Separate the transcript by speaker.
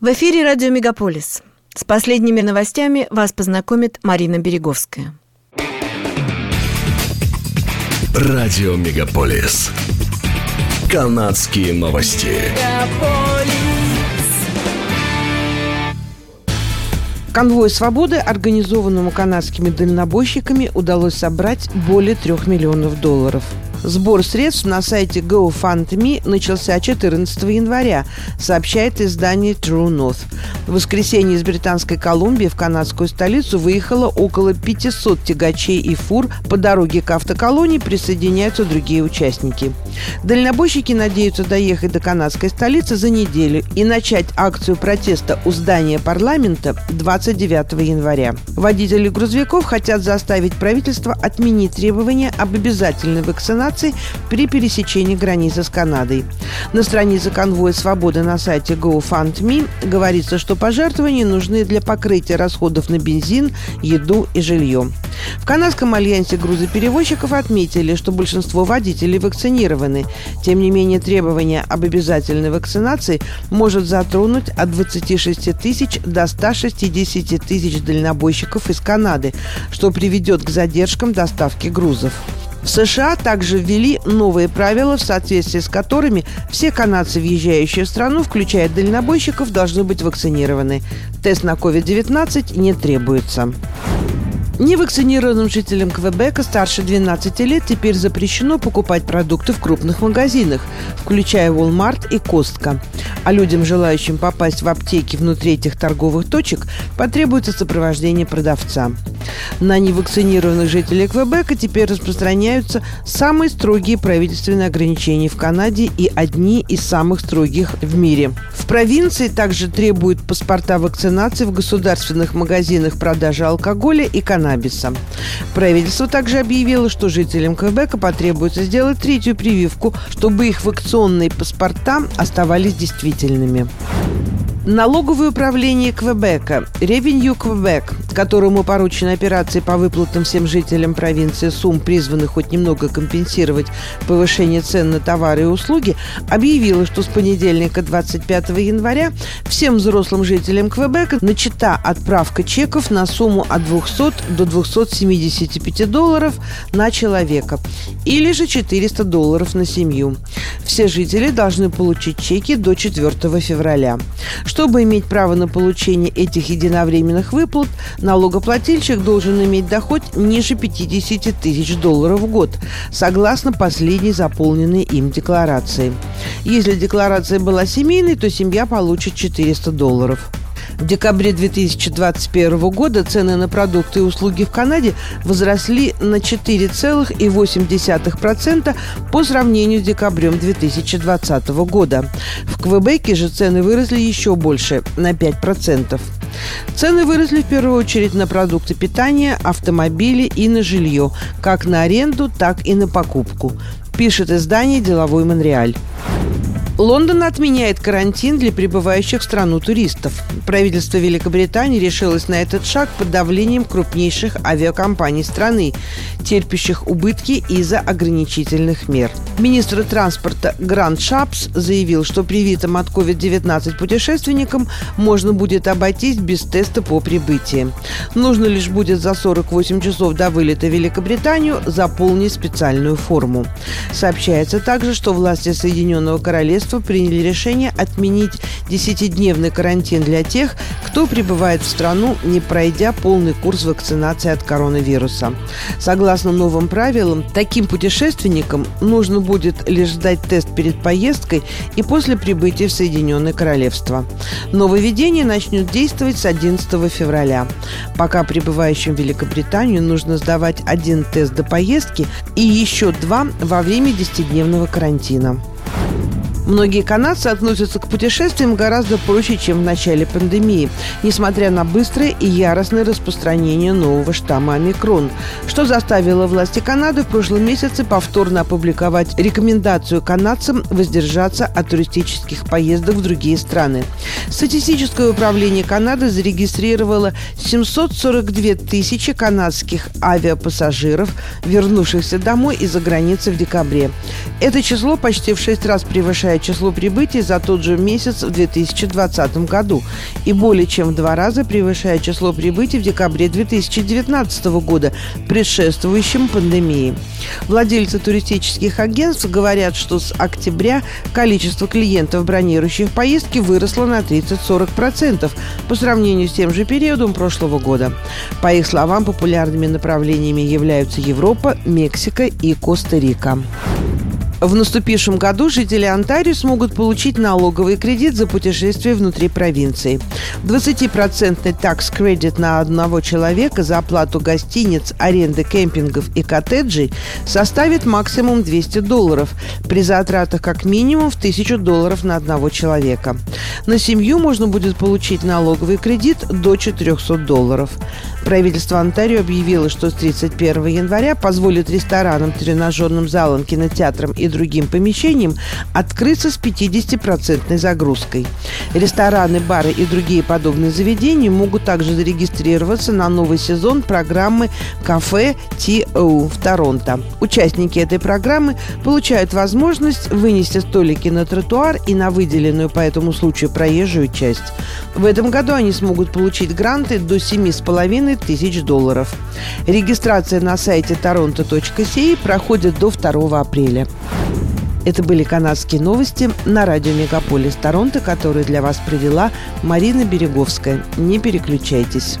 Speaker 1: В эфире радио «Мегаполис». С последними новостями вас познакомит Марина Береговская.
Speaker 2: Радио «Мегаполис». Канадские новости.
Speaker 3: Конвой свободы, организованному канадскими дальнобойщиками, удалось собрать более трех миллионов долларов – Сбор средств на сайте GoFundMe начался 14 января, сообщает издание True North. В воскресенье из Британской Колумбии в канадскую столицу выехало около 500 тягачей и фур. По дороге к автоколонии присоединяются другие участники. Дальнобойщики надеются доехать до канадской столицы за неделю и начать акцию протеста у здания парламента 29 января. Водители грузовиков хотят заставить правительство отменить требования об обязательной вакцинации при пересечении границы с Канадой. На странице конвоя свободы на сайте GoFundMe говорится, что пожертвования нужны для покрытия расходов на бензин, еду и жилье. В Канадском альянсе грузоперевозчиков отметили, что большинство водителей вакцинированы. Тем не менее, требование об обязательной вакцинации может затронуть от 26 тысяч до 160 тысяч дальнобойщиков из Канады, что приведет к задержкам доставки грузов. В США также ввели новые правила, в соответствии с которыми все канадцы, въезжающие в страну, включая дальнобойщиков, должны быть вакцинированы. Тест на COVID-19 не требуется. Невакцинированным жителям Квебека старше 12 лет теперь запрещено покупать продукты в крупных магазинах, включая Walmart и Костка. А людям, желающим попасть в аптеки внутри этих торговых точек, потребуется сопровождение продавца. На невакцинированных жителей Квебека теперь распространяются самые строгие правительственные ограничения в Канаде и одни из самых строгих в мире. В провинции также требуют паспорта вакцинации в государственных магазинах продажи алкоголя и каннабиса каннабиса. Правительство также объявило, что жителям Квебека потребуется сделать третью прививку, чтобы их вакционные паспорта оставались действительными. Налоговое управление Квебека, Revenue Квебек, которому поручена операция по выплатам всем жителям провинции сумм, призванных хоть немного компенсировать повышение цен на товары и услуги, объявило, что с понедельника 25 января всем взрослым жителям Квебека начата отправка чеков на сумму от 200 до 275 долларов на человека или же 400 долларов на семью. Все жители должны получить чеки до 4 февраля. Чтобы иметь право на получение этих единовременных выплат, налогоплательщик должен иметь доход ниже 50 тысяч долларов в год, согласно последней заполненной им декларации. Если декларация была семейной, то семья получит 400 долларов. В декабре 2021 года цены на продукты и услуги в Канаде возросли на 4,8% по сравнению с декабрем 2020 года. В Квебеке же цены выросли еще больше – на 5%. Цены выросли в первую очередь на продукты питания, автомобили и на жилье, как на аренду, так и на покупку, пишет издание «Деловой Монреаль». Лондон отменяет карантин для прибывающих в страну туристов. Правительство Великобритании решилось на этот шаг под давлением крупнейших авиакомпаний страны, терпящих убытки из-за ограничительных мер. Министр транспорта Грант Шапс заявил, что привитым от COVID-19 путешественникам можно будет обойтись без теста по прибытии. Нужно лишь будет за 48 часов до вылета в Великобританию заполнить специальную форму. Сообщается также, что власти Соединенного Королевства правительство приняли решение отменить 10-дневный карантин для тех, кто прибывает в страну, не пройдя полный курс вакцинации от коронавируса. Согласно новым правилам, таким путешественникам нужно будет лишь сдать тест перед поездкой и после прибытия в Соединенное Королевство. Нововведение начнет действовать с 11 февраля. Пока прибывающим в Великобританию нужно сдавать один тест до поездки и еще два во время 10-дневного карантина. Многие канадцы относятся к путешествиям гораздо проще, чем в начале пандемии, несмотря на быстрое и яростное распространение нового штамма омикрон, что заставило власти Канады в прошлом месяце повторно опубликовать рекомендацию канадцам воздержаться от туристических поездок в другие страны. Статистическое управление Канады зарегистрировало 742 тысячи канадских авиапассажиров, вернувшихся домой из-за границы в декабре. Это число почти в шесть раз превышает превышает число прибытий за тот же месяц в 2020 году и более чем в два раза превышает число прибытий в декабре 2019 года, предшествующем пандемии. Владельцы туристических агентств говорят, что с октября количество клиентов, бронирующих поездки, выросло на 30-40% по сравнению с тем же периодом прошлого года. По их словам, популярными направлениями являются Европа, Мексика и Коста-Рика. В наступившем году жители Онтарио смогут получить налоговый кредит за путешествие внутри провинции. 20-процентный такс-кредит на одного человека за оплату гостиниц, аренды кемпингов и коттеджей составит максимум 200 долларов, при затратах как минимум в 1000 долларов на одного человека. На семью можно будет получить налоговый кредит до 400 долларов. Правительство Онтарио объявило, что с 31 января позволит ресторанам, тренажерным залам, кинотеатрам и другим помещениям открыться с 50% загрузкой. Рестораны, бары и другие подобные заведения могут также зарегистрироваться на новый сезон программы «Кафе TO» в Торонто. Участники этой программы получают возможность вынести столики на тротуар и на выделенную по этому случаю проезжую часть. В этом году они смогут получить гранты до 7,5 тысяч долларов. Регистрация на сайте toronto.ca проходит до 2 апреля. Это были канадские новости на радио «Мегаполис Торонто», которые для вас провела Марина Береговская. Не переключайтесь.